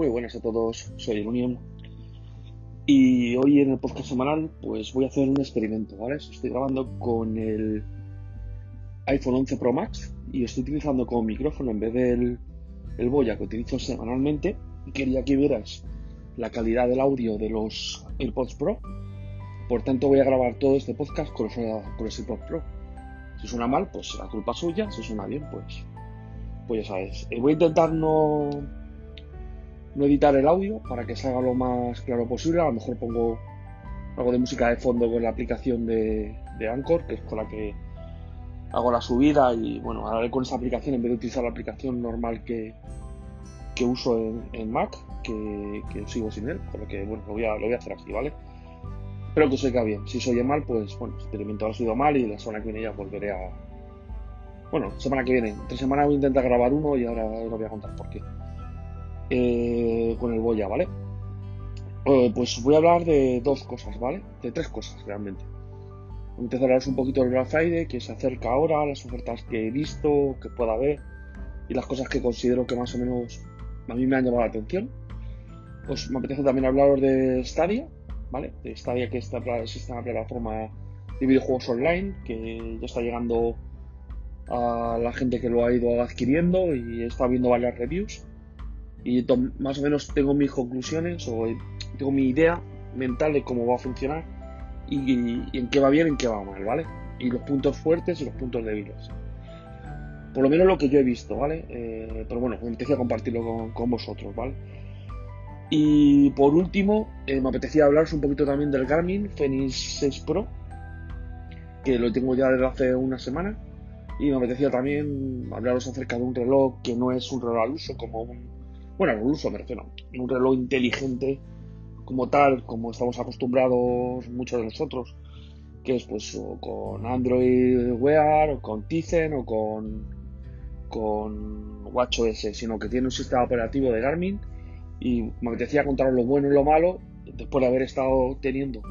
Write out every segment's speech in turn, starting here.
Muy buenas a todos, soy el Unión y hoy en el podcast semanal pues voy a hacer un experimento, ¿vale? Estoy grabando con el iPhone 11 Pro Max y estoy utilizando como micrófono en vez del el Boya que utilizo semanalmente y quería que vieras la calidad del audio de los AirPods Pro. Por tanto voy a grabar todo este podcast con los, con los AirPods Pro. Si suena mal, pues la culpa suya, si suena bien, pues pues ya sabes. Eh, voy a intentar no, no editar el audio para que salga lo más claro posible. A lo mejor pongo algo de música de fondo con la aplicación de, Anchor, que es con la que hago la subida. Y bueno, haré con esa aplicación en vez de utilizar la aplicación normal que, que uso en, Mac, que, sigo sin él. Por lo que bueno, lo voy a, lo voy a hacer así, ¿vale? Espero que se oiga bien. Si se oye mal, pues bueno, experimento ha sido mal y la semana que viene ya volveré a, bueno, semana que viene. Tres semanas voy a intentar grabar uno y ahora os voy a contar por qué. Eh, con el Boya, ¿vale? Eh, pues voy a hablar de dos cosas, ¿vale? De tres cosas realmente. Voy a empezar a hablaros un poquito del Black Friday, que se acerca ahora, las ofertas que he visto, que pueda haber y las cosas que considero que más o menos a mí me han llamado la atención. Pues me apetece también hablaros de Stadia, ¿vale? De Stadia, que esta, es una plataforma de videojuegos online que ya está llegando a la gente que lo ha ido adquiriendo y estado viendo varias reviews y más o menos tengo mis conclusiones o tengo mi idea mental de cómo va a funcionar y, en qué va bien y en qué va mal, ¿vale? Y los puntos fuertes y los puntos débiles. Por lo menos lo que yo he visto, ¿vale? Eh, pero bueno, me apetecía compartirlo con, vosotros, ¿vale? Y por último, eh, me apetecía hablaros un poquito también del Garmin Fenix 6 Pro, que lo tengo ya desde hace una semana y me apetecía también hablaros acerca de un reloj que no es un reloj al uso, como un. Bueno, al uso me refiero, un reloj inteligente como tal, como estamos acostumbrados muchos de nosotros, que es pues con Android Wear, o con Tizen, o con, con WatchOS, sino que tiene un sistema operativo de Garmin y me apetecía contaros lo bueno y lo malo después de haber estado teniendo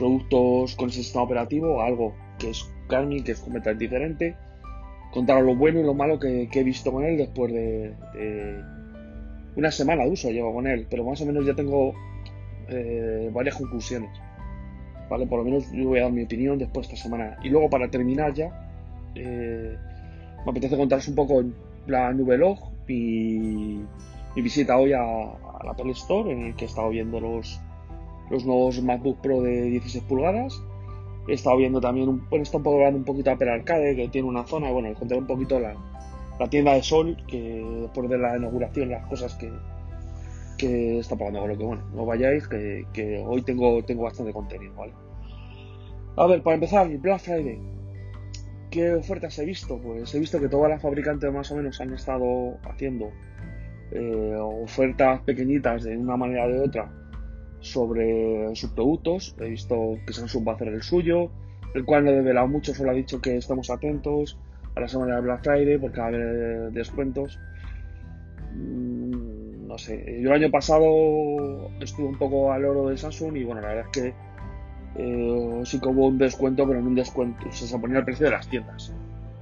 productos con ese sistema operativo, algo que es Garmin, que es completamente diferente, contar lo bueno y lo malo que, he visto con él después de, una semana de uso llevo con él, pero más o menos ya tengo eh, varias conclusiones. ¿Vale? Por lo menos yo voy a dar mi opinión después de esta semana. Y luego para terminar ya, eh, me apetece contaros un poco la nube log y mi visita hoy a, la Apple Store en el que he estado viendo los, los nuevos MacBook Pro de 16 pulgadas He estado viendo también, un, bueno, está un poco hablando un poquito Apple Arcade, que tiene una zona, bueno, conté un poquito la, la tienda de Sol, que después de la inauguración, las cosas que, que está pagando, con lo que bueno, no vayáis, que, que, hoy tengo, tengo bastante contenido, ¿vale? A ver, para empezar, Black Friday. ¿Qué ofertas he visto? Pues he visto que todas las fabricantes más o menos han estado haciendo eh, ofertas pequeñitas de una manera o de otra sobre sus productos. He visto que Samsung va a hacer el suyo, el cual no he develado mucho, solo ha dicho que estamos atentos a la semana de Black Friday porque va a haber descuentos. Mm, no sé, yo el año pasado estuve un poco al oro de Samsung y bueno, la verdad es que eh, sí que un descuento, pero en un descuento, se ponía el precio de las tiendas.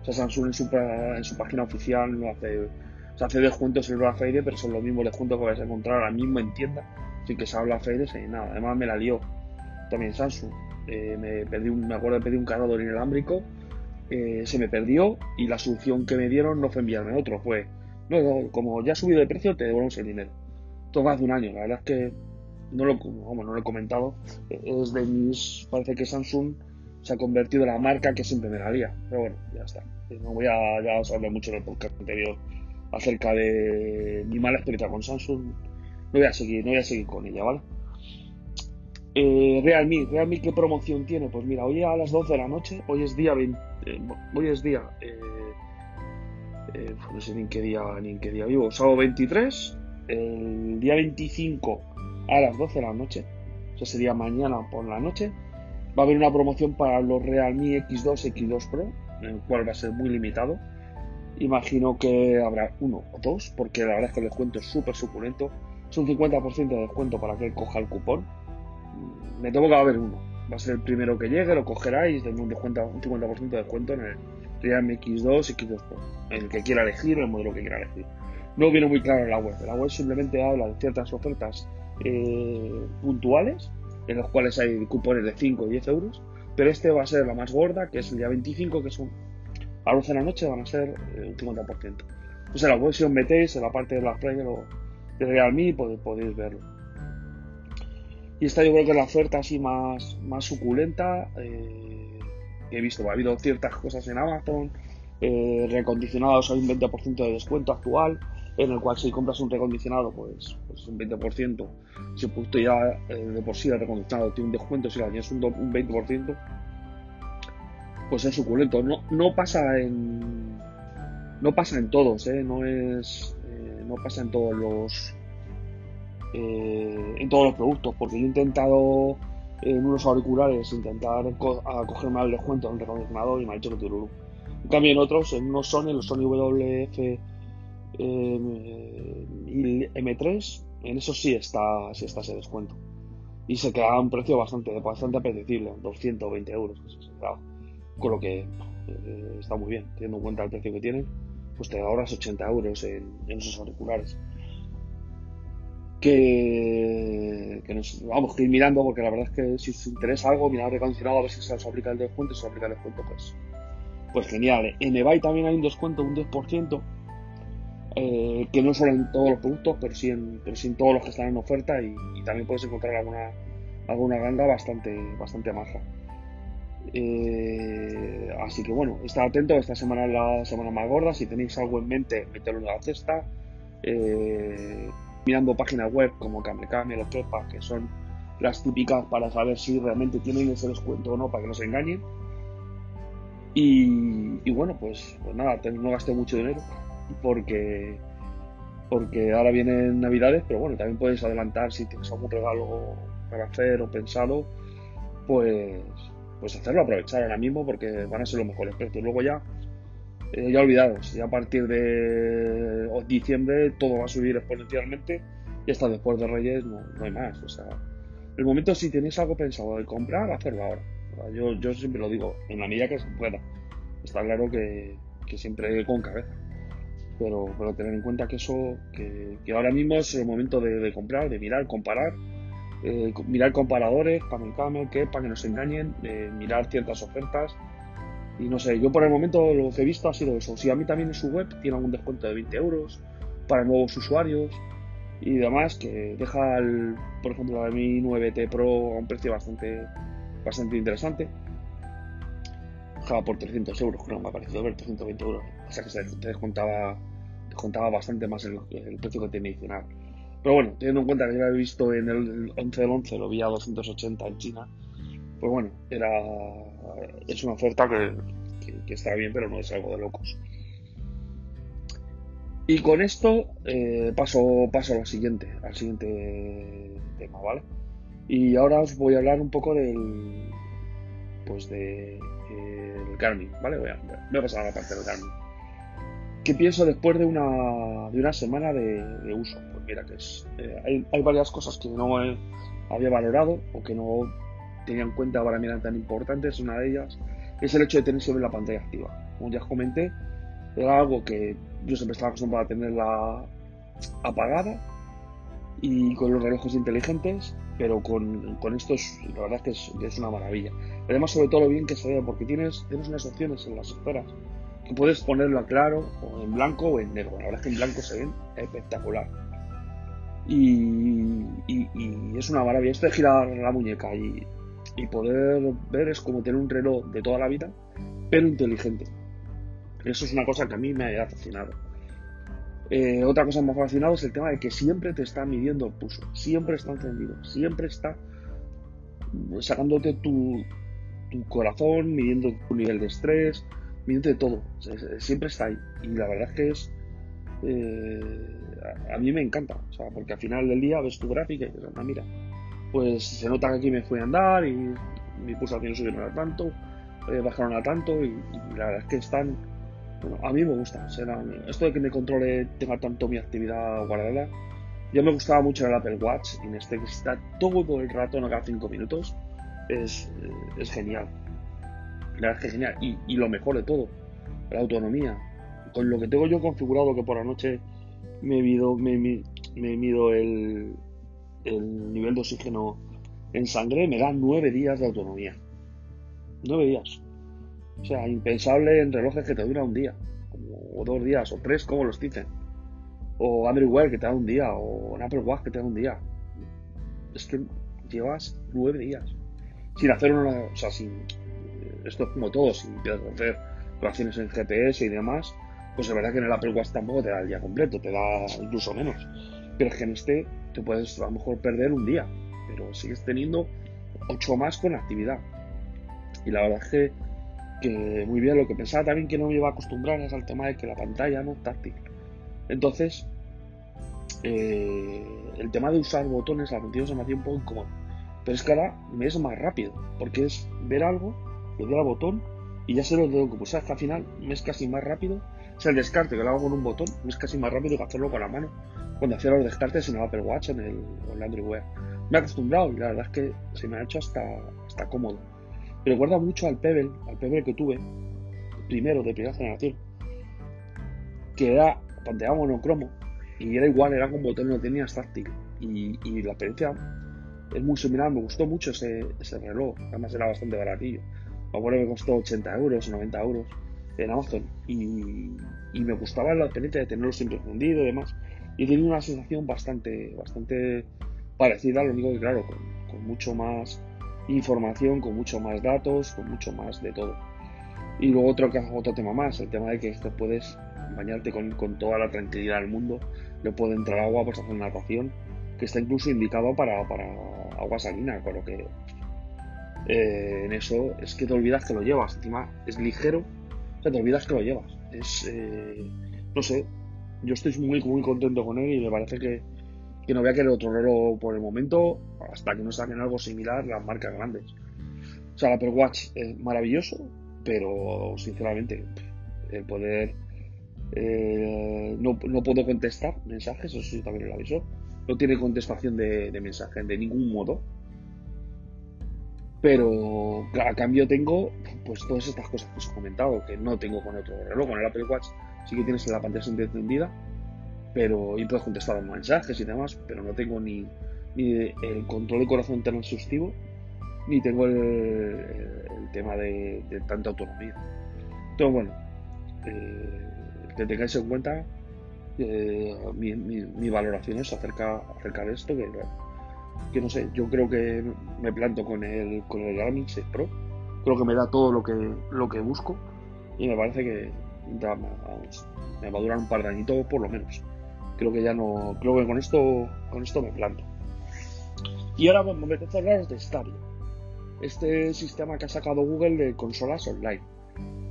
O sea, Samsung en su, en su página oficial no hace, o hace descuentos en Black Friday, pero son los mismos descuentos que vais a encontrar ahora mismo en tienda sin que se habla Faides y nada. Además me la lió también Samsung. Eh, me, perdí un, me acuerdo de pedir un cargador inalámbrico, eh, se me perdió y la solución que me dieron no fue enviarme otro, fue, no, como ya ha subido de precio, te devolvemos el dinero. Todo hace un año, la verdad es que no lo, no lo he comentado, es de mis, parece que Samsung se ha convertido en la marca que siempre me la lía, pero bueno, ya está. No voy a, ya os hablé mucho en el podcast anterior acerca de mi mala experiencia con Samsung, no voy a seguir, no voy a seguir con ella, ¿vale? Eh, Realme, Realme qué promoción tiene, pues mira, hoy a las 12 de la noche, hoy es día 20, eh, hoy es día, eh, eh, no sé ni en qué día, ni en qué día vivo, sábado 23, el día 25 a las 12 de la noche, o sea sería mañana por la noche, va a haber una promoción para los Realme X2, X2 Pro, el cual va a ser muy limitado. Imagino que habrá uno o dos, porque la verdad es que el descuento es súper suculento es un 50% de descuento para que él coja el cupón. Me tengo que haber uno. Va a ser el primero que llegue, lo cogeráis, tengo un, un 50% de descuento en el Realme X2 y X2 Pro. El que quiera elegir, el modelo que quiera elegir. no viene muy claro en la web. La web simplemente habla de ciertas ofertas eh, puntuales, en las cuales hay cupones de 5 y 10 euros, pero este va a ser la más gorda, que es el día 25, que son a las 11 de la noche, van a ser eh, un 50%. Pues en la web si os metéis, en la parte de la Player o de Realme, podéis verlo. Y esta yo creo que es la oferta así más, más suculenta eh, que he visto. Ha habido ciertas cosas en Amazon, eh, recondicionados hay un 20% de descuento actual, en el cual si compras un recondicionado, pues, pues un 20%. Si producto ya eh, de por sí el recondicionado tiene un descuento, si le añades un, un 20%, pues es suculento. No, no pasa en. No pasa en todos, no es. no pasa en todos los eh, en todos los productos, porque yo he intentado en unos auriculares intentar cogerme al descuento en recondicionador y me ha dicho que tururú. En cambio en otros, en unos Sony, los Sony WF y M3, en eso sí está, sí está ese descuento. Y se queda a un precio bastante, bastante apetecible, 220 euros. Con lo que eh, está muy bien, teniendo en cuenta el precio que tienen, pues te ahorras 80 euros en esos auriculares que, nos vamos a ir mirando porque la verdad es que si os interesa algo, mirar recondicionado a ver si se os aplica el descuento, si se os aplica el descuento, pues, pues genial. En eBay también hay un descuento, un 10%, eh, que no solo en todos los productos, pero sí en, pero sí en todos los que están en oferta y, también puedes encontrar alguna, alguna ganga bastante, bastante maja. Eh, así que bueno, estad atento, esta semana es la semana más gorda, si tenéis algo en mente, meterlo en la cesta. Eh, mirando páginas web como Kamekame o Kepa, que son las típicas para saber si realmente tienen ese descuento o no, para que no se engañen. Y, bueno, pues, pues nada, no gasté mucho dinero porque porque ahora vienen navidades, pero bueno, también puedes adelantar si tienes algún regalo para hacer o pensado, pues, pues hacerlo, aprovechar ahora mismo porque van a ser los mejores precios. Luego ya eh, ya olvidados. Ya a partir de diciembre todo va a subir exponencialmente y hasta después de Reyes no, hay más. O sea, el momento si tenéis algo pensado de comprar, hacerlo ahora. yo, yo siempre lo digo, en la medida que se pueda. Está claro que, siempre con cabeza. Pero, pero tener en cuenta que eso, que, ahora mismo es el momento de, comprar, de mirar, comparar, eh, mirar comparadores, Camel Camel, que para que nos engañen, mirar ciertas ofertas, y no sé, yo por el momento lo que he visto ha sido eso. Si a mí también en su web tiene algún descuento de 20 euros para nuevos usuarios y demás, que deja, el, por ejemplo, la Mi 9T Pro a un precio bastante, bastante interesante. Dejaba por 300 euros, creo, me ha parecido ver 320 euros. O sea que se descontaba, descontaba bastante más el, precio que tiene adicional. Pero bueno, teniendo en cuenta que ya lo he visto en el 11 del 11, lo vi a 280 en China, pues bueno, era es una oferta que, está bien, pero no es algo de locos. Y con esto eh, paso, paso al siguiente, al siguiente tema, ¿vale? Y ahora os voy a hablar un poco del, pues de Garmin, ¿vale? Voy a, voy a, pasar a la parte del Garmin. ¿Qué pienso después de una, de una semana de, uso? Pues mira que es, eh, hay, hay, varias cosas que no había valorado o que no tenía en cuenta para mí eran tan importantes, una de ellas es el hecho de tener siempre la pantalla activa. Como ya os comenté, era algo que yo siempre estaba acostumbrado a tenerla apagada y con los relojes inteligentes, pero con, con estos la verdad es que es, una maravilla. Además, sobre todo lo bien que se ve, porque tienes, tienes unas opciones en las esferas que puedes ponerlo a claro, o en blanco o en negro. La verdad es que en blanco se ven espectacular. Y es una maravilla. Esto de girar la muñeca y y poder ver es como tener un reloj de toda la vida, pero inteligente. Eso es una cosa que a mí me ha fascinado. Eh, otra cosa que me ha fascinado es el tema de que siempre te está midiendo el pulso, siempre está encendido, siempre está sacándote tu, corazón, midiendo tu nivel de estrés, midiendo todo, siempre está ahí. Y la verdad es que es. Eh, a, mí me encanta, o sea, porque al final del día ves tu gráfica y dices, mira, pues se nota que aquí me fui a andar y mi pulsación subieron a tanto, eh, bajaron a tanto y, la verdad es que están, bueno, a mí me gusta, esto de que me controle, tenga tanto mi actividad guardada, ya me gustaba mucho el Apple Watch y en este que está todo el rato, no cada 5 minutos, es, es, genial. La verdad es que es genial. Y, y, lo mejor de todo, la autonomía. Con lo que tengo yo configurado que por la noche me mido, me, me mido el, el nivel de oxígeno en sangre, me da nueve días de autonomía. Nueve días. O sea, impensable en relojes que te dura un día, o dos días, o tres, como los dicen. O Android Wear que te da un día, o Apple Watch que te da un día. Es que llevas nueve días. Sin hacer una. O sea, sin. Esto es como todo, sin hacer relaciones en GPS y demás. Pues es verdad que en el Apple Watch tampoco te da el día completo, te da incluso menos. Pero es que en este te puedes a lo mejor perder un día, pero sigues teniendo ocho más con actividad. Y la verdad es que, que, muy bien, lo que pensaba también que no me iba a acostumbrar es al tema de que la pantalla no es táctil. Entonces, eh, el tema de usar botones al principio se me hacía un poco incómodo. Pero es que ahora me es más rápido, porque es ver algo, le doy al botón y ya sé lo tengo que pulsar. al final me es casi más rápido. O sea, el descarte que lo hago con un botón es casi más rápido que hacerlo con la mano cuando hacía los descartes en el Apple Watch, en el, en Android Wear. Me he acostumbrado y la verdad es que se me ha hecho hasta, hasta cómodo. Me recuerda mucho al Pebble, al Pebble que tuve, primero, de primera generación, que era pantalla monocromo y era igual, era con botón, no tenía táctil. Y, y, la experiencia es muy similar, me gustó mucho ese, ese reloj, además era bastante baratillo. Me acuerdo que costó 80 euros, 90 euros en Amazon y, y me gustaba la experiencia de tenerlo siempre encendido y demás. Y tenido una sensación bastante, bastante parecida, lo único que claro, con, mucho más información, con mucho más datos, con mucho más de todo. Y luego otro, otro tema más, el tema de que esto puedes bañarte con, toda la tranquilidad del mundo, le puede entrar agua, pues hacer natación, que está incluso indicado para, para agua salina, con lo que eh, en eso es que te olvidas que lo llevas, encima es ligero, te olvidas que lo llevas. Es, eh, no sé, yo estoy muy, muy contento con él y me parece que, no voy a querer otro reloj por el momento hasta que no saquen algo similar las marcas grandes. O sea, el Apple Watch es maravilloso, pero sinceramente, el poder. Eh, no, puedo contestar mensajes, eso sí también lo aviso. No tiene contestación de, de mensajes de ningún modo. Pero a cambio tengo pues todas estas cosas que os he comentado, que no tengo con otro reloj, con el Apple Watch sí que tienes la pantalla encendida, pero y puedes contestar los mensajes y demás, pero no tengo ni, el control de corazón tan exhaustivo, ni tengo el, tema de, tanta autonomía. Entonces, bueno, eh, que tengáis en cuenta eh, mi, mi, valoración es acerca, acerca de esto, que, que no sé, yo creo que me planto con el, con el Garmin 6 Pro, creo que me da todo lo que, lo que busco y me parece que, me va a durar un par de añitos por lo menos. Creo que ya no, creo que con esto, con esto me planto. Y ahora me apetece hablar de Stadia, este sistema que ha sacado Google de consolas online,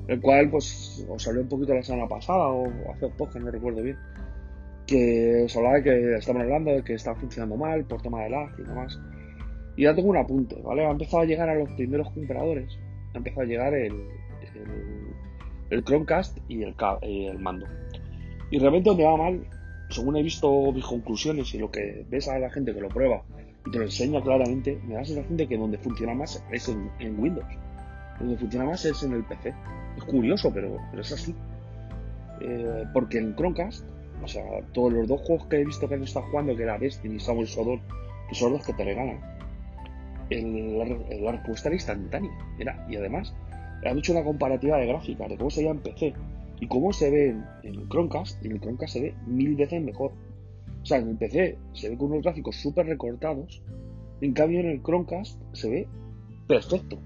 el cual pues os hablé un poquito la semana pasada o hace poco, no recuerdo bien, que os hablaba de que estaban hablando de que está funcionando mal por tema de lag y demás. Y ya tengo un apunte, ¿vale? Ha empezado a llegar a los primeros compradores, ha empezado a llegar el el Chromecast y el, el mando. Y realmente donde va mal, según he visto mis conclusiones y lo que ves a la gente que lo prueba y te lo enseña claramente, me da la sensación de que donde funciona más es en, Windows. Donde funciona más es en el PC. Es curioso, pero, es así. Eh, porque en Chromecast, o sea, todos los dos juegos que he visto que han estado jugando, que era Destiny y Samuel Sodor, que son los que te regalan, la, respuesta era instantánea. Era, y además, han hecho una comparativa de gráficas de cómo se veía en PC y cómo se ve en, el Chromecast, en el Chromecast se ve mil veces mejor. O sea, en el PC se ve con unos gráficos súper recortados, en cambio en el Chromecast se ve perfecto.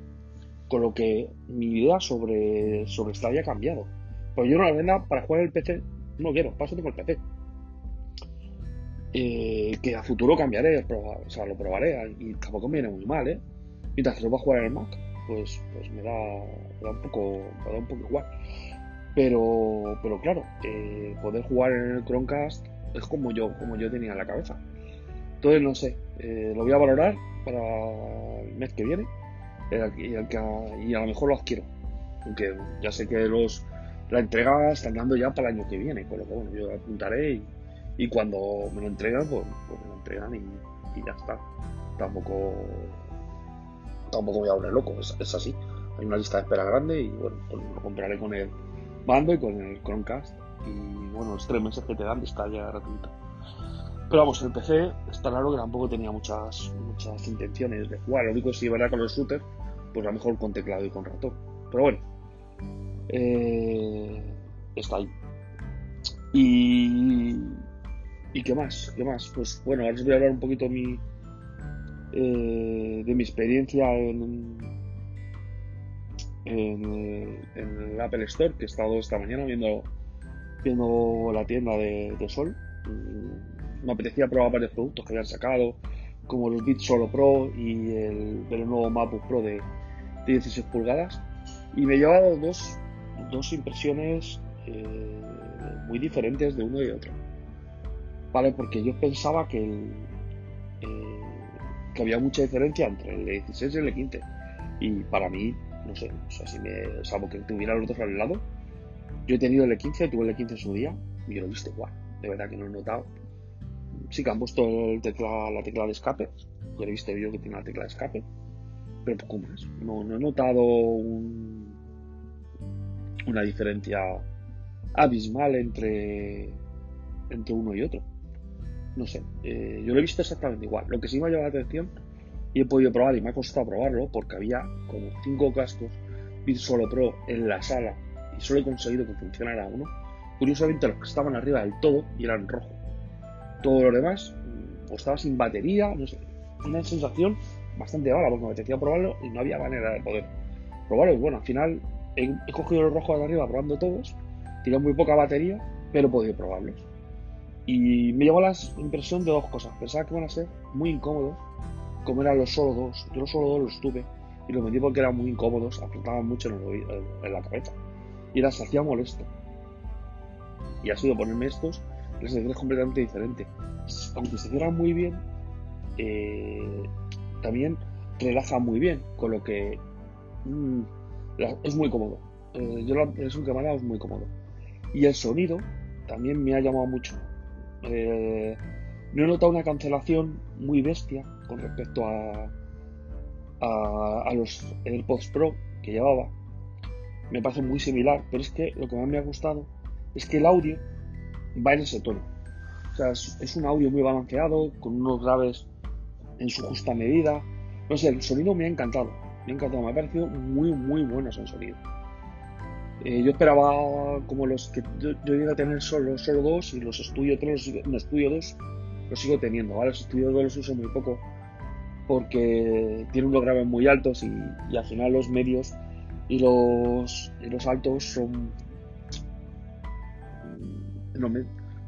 Con lo que mi idea sobre, sobre Stadia ha cambiado. Pues yo no la venda para jugar en el PC, no quiero, paso con el PC. Eh, que a futuro cambiaré, o sea, lo probaré y tampoco me viene muy mal, ¿eh? Mientras lo va a jugar en el Mac pues, pues me, da, un poco, me da un poco igual. Pero, pero claro, eh, poder jugar en el Chromecast es como yo, como yo tenía en la cabeza. Entonces, no sé, eh, lo voy a valorar para el mes que viene eh, y, a lo mejor lo adquiero. Aunque ya sé que los la entrega están dando ya para el año que viene, con lo que bueno, yo apuntaré y, cuando me lo entregan, pues, pues me lo entregan y, ya está. Tampoco tampoco voy a volver loco, es, así. Hay una lista de espera grande y bueno, pues lo compraré con el mando y con el Chromecast y bueno, los tres meses que te dan de ya gratuito. Pero vamos, el PC está claro que tampoco tenía muchas, muchas intenciones de jugar. Lo único es si verdad con los shooters, pues a lo mejor con teclado y con ratón. Pero bueno, eh, está ahí. Y, ¿Y qué más? ¿Qué más? Pues bueno, ahora os voy a hablar un poquito mi, eh, de mi experiencia en, en, el Apple Store, que he estado esta mañana viendo, viendo la tienda de, Sol. Mm, me apetecía probar varios productos que habían sacado, como los Beats Solo Pro y el, nuevo MacBook Pro de, 16 pulgadas. Y me he llevado dos, dos impresiones eh, muy diferentes de uno y otro. ¿Vale? Porque yo pensaba que, eh, que había mucha diferencia entre el 16 y el 15. Y para mí no sé, o sea, si me, salvo que tuviera los dos al lado. Yo he tenido el E15, tuve el E15 en su día y yo lo he visto igual, de verdad que no he notado. Sí que han puesto el tecla, la tecla de escape, yo he visto yo que tiene la tecla de escape, pero poco más. No, he notado una diferencia abismal entre, entre uno y otro. No sé, eh, yo lo he visto exactamente igual. Lo que sí me ha llamado la atención y he podido probar y me ha costado probarlo porque había como cinco cascos Beat Solo Pro en la sala y solo he conseguido que funcionara uno. Curiosamente los que estaban arriba del todo y eran rojo. Todo lo demás mm, o estaba sin batería, no sé. Una sensación bastante mala porque me apetecía probarlo y no había manera de poder probarlo. Y bueno, al final he, cogido los rojos de arriba probando todos. Tiene muy poca batería, pero he podido probarlos. Y me llevó la impresión de dos cosas. Pensaba que iban a ser muy incómodos como eran los solo dos, yo los solo dos los tuve y los vendí porque eran muy incómodos, apretaban mucho en, la cabeza y las hacía molesto. Y ha sido ponerme estos, la sensación es completamente diferente. Aunque se cierran muy bien, eh, también relaja muy bien, con lo que es muy cómodo. Eh, yo la me ha dado es muy cómodo. Y el sonido también me ha llamado mucho. Eh, he notado una cancelación muy bestia con respecto a, a, los AirPods Pro que llevaba. Me parece muy similar, pero es que lo que más me ha gustado es que el audio va en ese tono. O sea, es, un audio muy balanceado, con unos graves en su justa medida. No sé, el sonido me ha encantado. Me ha encantado, me ha parecido muy, muy bueno ese sonido. Eh, yo esperaba como los que yo, yo a tener solo, solo dos y los Studio 3, los Studio 2 lo sigo teniendo. Ahora los estudios los uso muy poco porque tienen unos graves muy altos y, al final los medios y los, los altos son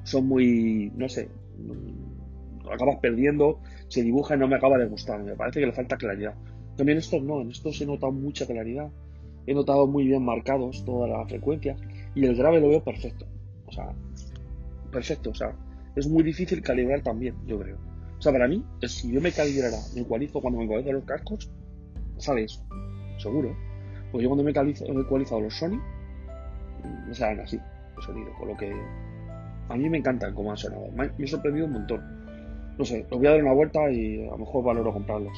son muy no sé acabas perdiendo se dibuja y no me acaba de gustar me parece que le falta claridad también estos no en estos he notado mucha claridad he notado muy bien marcados todas las frecuencias y el grave lo veo perfecto o sea perfecto o sea es muy difícil calibrar también, yo creo. O sea, para mí, si yo me calibrara, me ecualizo cuando me ecualizo los cascos, sale eso, seguro. Pues yo cuando me, he ecualizado los Sony, me salen así, el sonido, con lo que a mí me encantan cómo han sonado. Me, he sorprendido un montón. No sé, los voy a dar una vuelta y a lo mejor valoro comprarlos.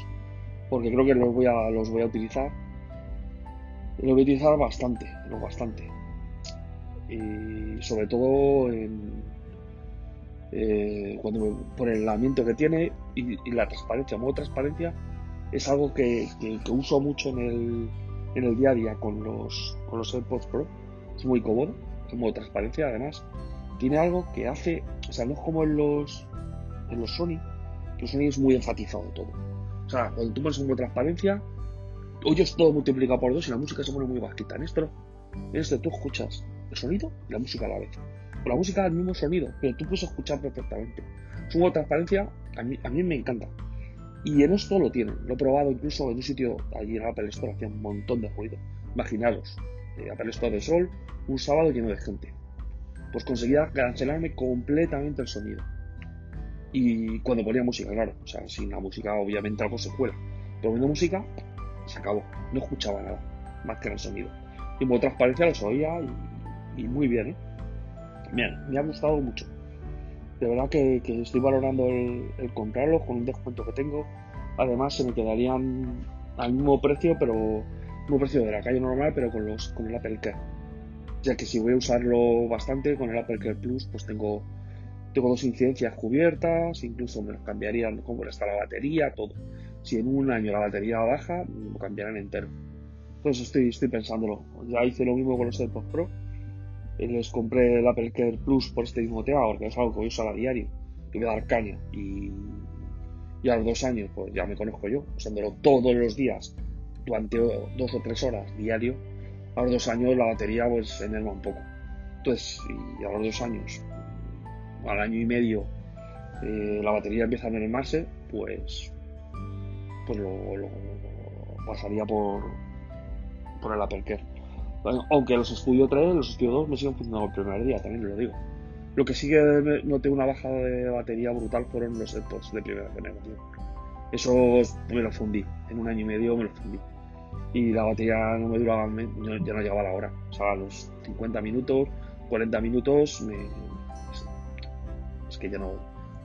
Porque creo que los voy a, los voy a utilizar. Los voy a utilizar bastante, lo bastante. Y sobre todo en, eh, cuando por el aislamiento que tiene y, la transparencia, modo transparencia, es algo que, uso mucho en el, en el, día a día con los, con los AirPods Pro. Es muy cómodo, en modo transparencia además. Tiene algo que hace, o sea, no es como en los, en los Sony, los Sony es muy enfatizado todo. O sea, cuando tú pones un modo transparencia, oyes todo multiplicado por dos y la música se pone muy bajita. En esto, en tú escuchas el sonido y la música a la vez la música el mismo sonido, pero tú puedes escuchar perfectamente. Su de transparencia a mí, a mí me encanta. Y en esto lo tienen. Lo he probado incluso en un sitio allí en Apple Store, hacía un montón de ruido. Imaginaros, eh, Apple Store de Sol, un sábado lleno de gente. Pues conseguía cancelarme completamente el sonido. Y cuando ponía música, claro, o sea, sin la música obviamente algo se cuela. Pero poniendo música, se acabó. No escuchaba nada, más que el sonido. Y en transparencia los oía y muy bien, ¿eh? me ha gustado mucho. De verdad que, estoy valorando el, comprarlo con un descuento que tengo. Además, se me quedarían al mismo precio, pero mismo precio de la calle normal, pero con los con el Apple Care. ya que si voy a usarlo bastante con el Apple Care Plus, pues tengo, tengo dos incidencias cubiertas, incluso me los cambiarían cómo está la batería, todo. Si en un año la batería baja, lo cambiarán entero. Entonces estoy, estoy pensándolo. Ya hice lo mismo con los AirPods Pro. Les compré el Apple Care Plus por este mismo tema, porque es algo que voy a usar a diario, que voy a dar caña. Y, y a los dos años, pues ya me conozco yo, usándolo todos los días, durante dos o tres horas diario. A los dos años la batería pues se merma un poco. Entonces, y a los dos años, al año y medio, eh, la batería empieza a mermarse, pues, pues lo, pasaría por, por el Apple Care. Aunque los Studio 3, los Studio 2 me siguen funcionando el primer día, también lo digo. Lo que sí que noté una bajada de batería brutal fueron los AirPods de primera generación. Eso me lo fundí, en un año y medio me lo fundí. Y la batería no me duraba, ya no llegaba la hora. O sea, a los 50 minutos, 40 minutos, me, que ya no.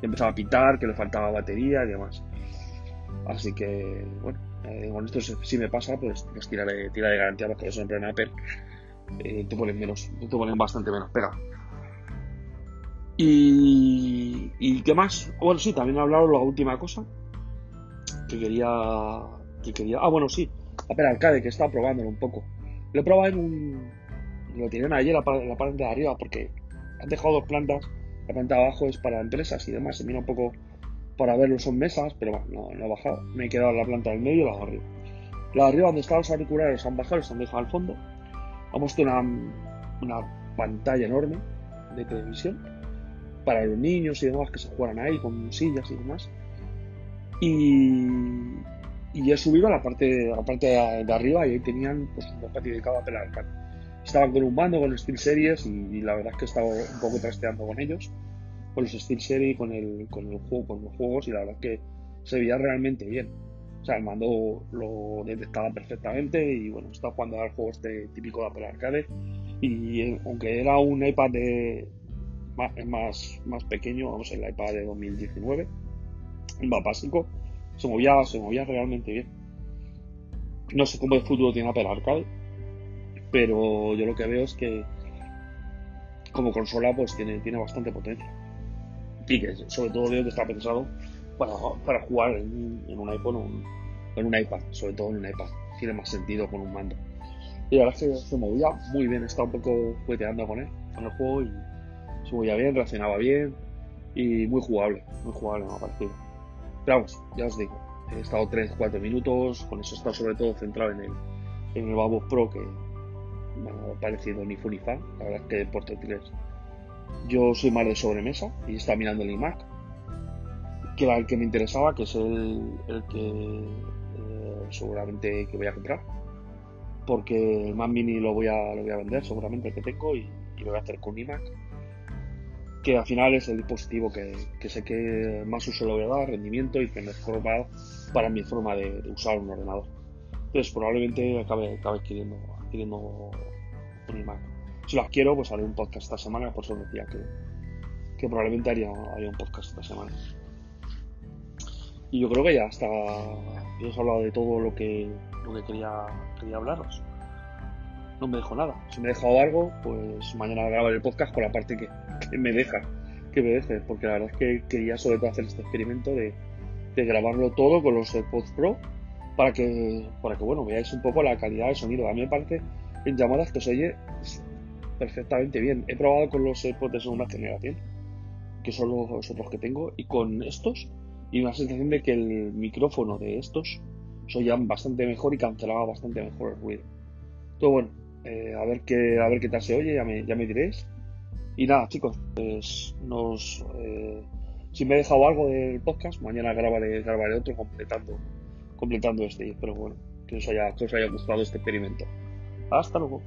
Empezaba a pitar, que le faltaba batería y demás. Así que, bueno, eh, con esto si me pasa, pues, pues tira, de, tira de garantía porque siempre en Apple eh, te ponen menos, te ponen bastante menos pega. Y, y qué más? Bueno, sí, también he hablado la última cosa que quería, que quería. Ah, bueno, sí, Apple Arcade que estaba probándolo un poco. Lo he probado en un, lo tienen ayer en la parte de arriba porque han dejado dos plantas. La planta de abajo es para empresas y demás. Se mira un poco para verlo son mesas, pero bueno, no, no, bajado. Me he quedado en la planta del medio y la de arriba. La de arriba, donde estaban los auriculares, han bajado, los han dejado al fondo. Han puesto una, pantalla enorme de televisión para los niños y demás que se jugaran ahí con sillas y demás. Y, he subido a la parte, a parte de, arriba y ahí tenían pues, un patio dedicado a pelar Estaban mando, con Steel Series y, la verdad es que estaba un poco trasteando con ellos con los Steel Series, con el, con el juego, con los juegos y la verdad es que se veía realmente bien. O sea, el mando lo detectaba perfectamente y bueno, estaba jugando al juego este típico de Apple Arcade y aunque era un iPad de más, más, pequeño, vamos, el iPad de 2019, más básico, se movía, se movía realmente bien. No sé cómo el futuro tiene Apple Arcade, pero yo lo que veo es que como consola pues tiene, tiene bastante potencia y que sobre todo veo que está pensado para, para jugar en, un iPhone o en un iPad, sobre todo en un iPad. Tiene más sentido con un mando. Y la verdad es que se movía muy bien, estaba un poco jugueteando con él, con el juego y se movía bien, reaccionaba bien y muy jugable, muy jugable me ha parecido. Pero vamos, ya os digo, he estado 3-4 minutos, con eso he estado sobre todo centrado en el, en el Pro que me ha parecido ni fu ni fan, la verdad es que portátiles yo soy más de sobremesa y está mirando el iMac, que era el que me interesaba, que es el, que eh, seguramente que voy a comprar, porque el Mac Mini lo voy a, lo voy a vender seguramente el que tengo y, lo voy a hacer con iMac, que al final es el dispositivo que, sé que más uso le voy a dar, rendimiento y que mejor va para mi forma de, usar un ordenador. Entonces probablemente acabe, acabe adquiriendo, un iMac si las quiero, pues haré un podcast esta semana, por eso decía que, que probablemente haría, un podcast esta semana. Y yo creo que ya está. Yo he hablado de todo lo que, lo que quería, quería hablaros. No me dejo nada. Si me he dejado algo, pues mañana grabaré el podcast con la parte que, me deja, que me deje, porque la verdad es que quería sobre todo hacer este experimento de, de grabarlo todo con los AirPods Pro para que, para que bueno, veáis un poco la calidad de sonido. A mí me parece en llamadas que se oye perfectamente bien. He probado con los AirPods de segunda generación, que son los otros que tengo, y con estos, y una sensación de que el micrófono de estos soían bastante mejor y cancelaba bastante mejor el ruido. Todo bueno, eh, a ver qué a ver qué tal se oye, ya me, ya me diréis. Y nada, chicos, pues nos eh, si me he dejado algo del podcast, mañana grabaré, grabaré otro completando completando este. Pero bueno, que os haya, que os haya gustado este experimento. Hasta luego.